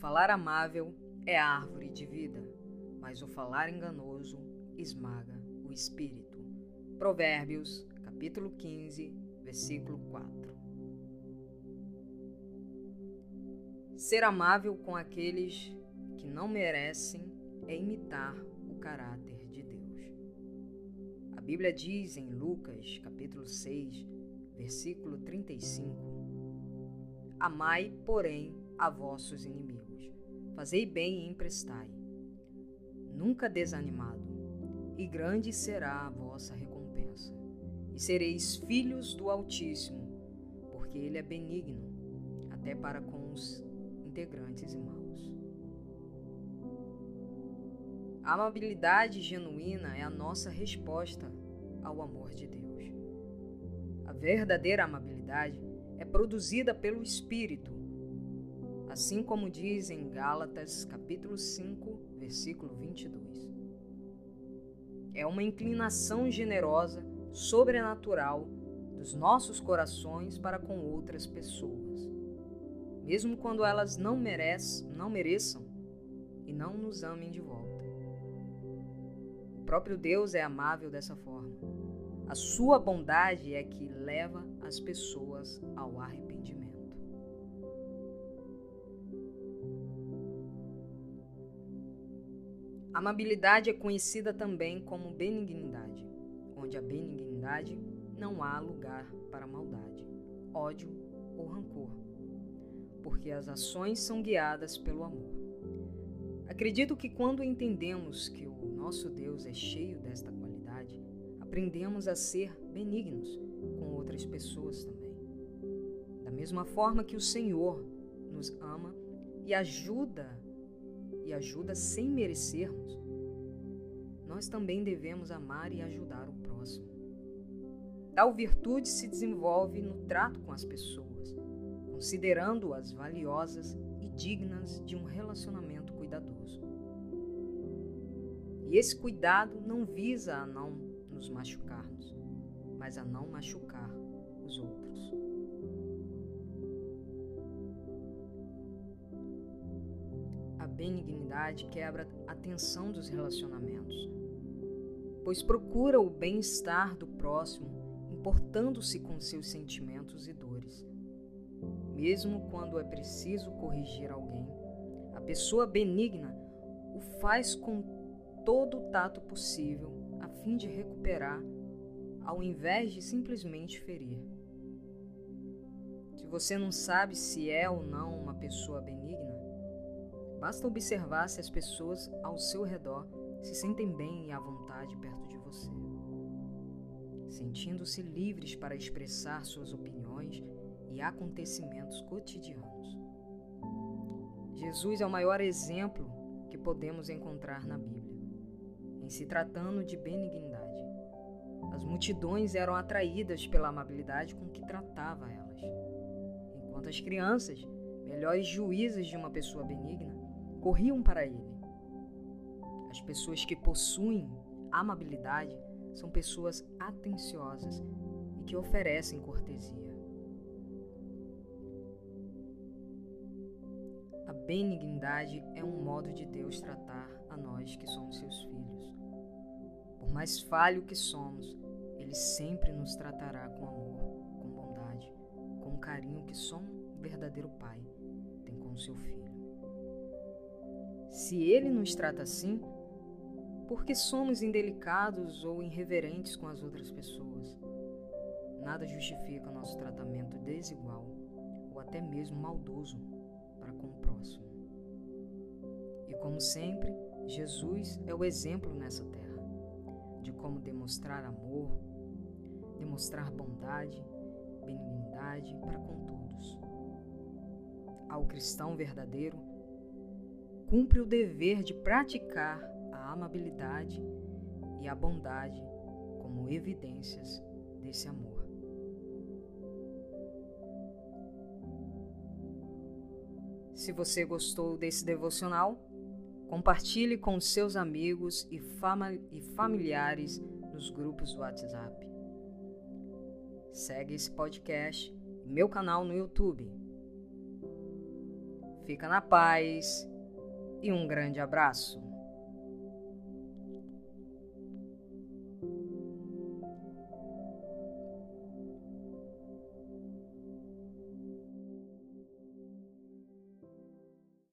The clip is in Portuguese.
falar amável é a árvore de vida, mas o falar enganoso esmaga o espírito. Provérbios, capítulo 15, versículo 4. Ser amável com aqueles que não merecem é imitar o caráter de Deus. A Bíblia diz em Lucas, capítulo 6, versículo 35: Amai, porém, a vossos inimigos. Fazei bem e emprestai. Nunca desanimado, e grande será a vossa recompensa. E sereis filhos do Altíssimo, porque Ele é benigno, até para com os integrantes e maus. A amabilidade genuína é a nossa resposta ao amor de Deus. A verdadeira amabilidade é produzida pelo Espírito assim como diz em Gálatas capítulo 5, versículo 22. É uma inclinação generosa, sobrenatural dos nossos corações para com outras pessoas, mesmo quando elas não mereçam, não mereçam e não nos amem de volta. O próprio Deus é amável dessa forma. A sua bondade é que leva as pessoas ao arrependimento. Amabilidade é conhecida também como benignidade, onde a benignidade não há lugar para maldade, ódio ou rancor, porque as ações são guiadas pelo amor. Acredito que quando entendemos que o nosso Deus é cheio desta qualidade, aprendemos a ser benignos com outras pessoas também. Da mesma forma que o Senhor nos ama e ajuda e ajuda sem merecermos, nós também devemos amar e ajudar o próximo. Tal virtude se desenvolve no trato com as pessoas, considerando-as valiosas e dignas de um relacionamento cuidadoso. E esse cuidado não visa a não nos machucarmos, mas a não machucar benignidade quebra a tensão dos relacionamentos, pois procura o bem-estar do próximo, importando-se com seus sentimentos e dores. Mesmo quando é preciso corrigir alguém, a pessoa benigna o faz com todo o tato possível a fim de recuperar, ao invés de simplesmente ferir. Se você não sabe se é ou não uma pessoa benigna, Basta observar se as pessoas ao seu redor se sentem bem e à vontade perto de você, sentindo-se livres para expressar suas opiniões e acontecimentos cotidianos. Jesus é o maior exemplo que podemos encontrar na Bíblia, em se tratando de benignidade. As multidões eram atraídas pela amabilidade com que tratava elas, enquanto as crianças, melhores juízes de uma pessoa benigna, corriam para ele. As pessoas que possuem amabilidade são pessoas atenciosas e que oferecem cortesia. A benignidade é um modo de Deus tratar a nós que somos seus filhos. Por mais falho que somos, Ele sempre nos tratará com amor, com bondade, com o carinho que só um verdadeiro pai tem com seu filho. Se ele nos trata assim, por que somos indelicados ou irreverentes com as outras pessoas? Nada justifica nosso tratamento desigual ou até mesmo maldoso para com o próximo. E como sempre, Jesus é o exemplo nessa terra de como demonstrar amor, demonstrar bondade, benignidade para com todos. Ao cristão verdadeiro, cumpre o dever de praticar a amabilidade e a bondade como evidências desse amor. Se você gostou desse devocional, compartilhe com seus amigos e, e familiares nos grupos do WhatsApp. Segue esse podcast e meu canal no YouTube Fica na paz e um grande abraço.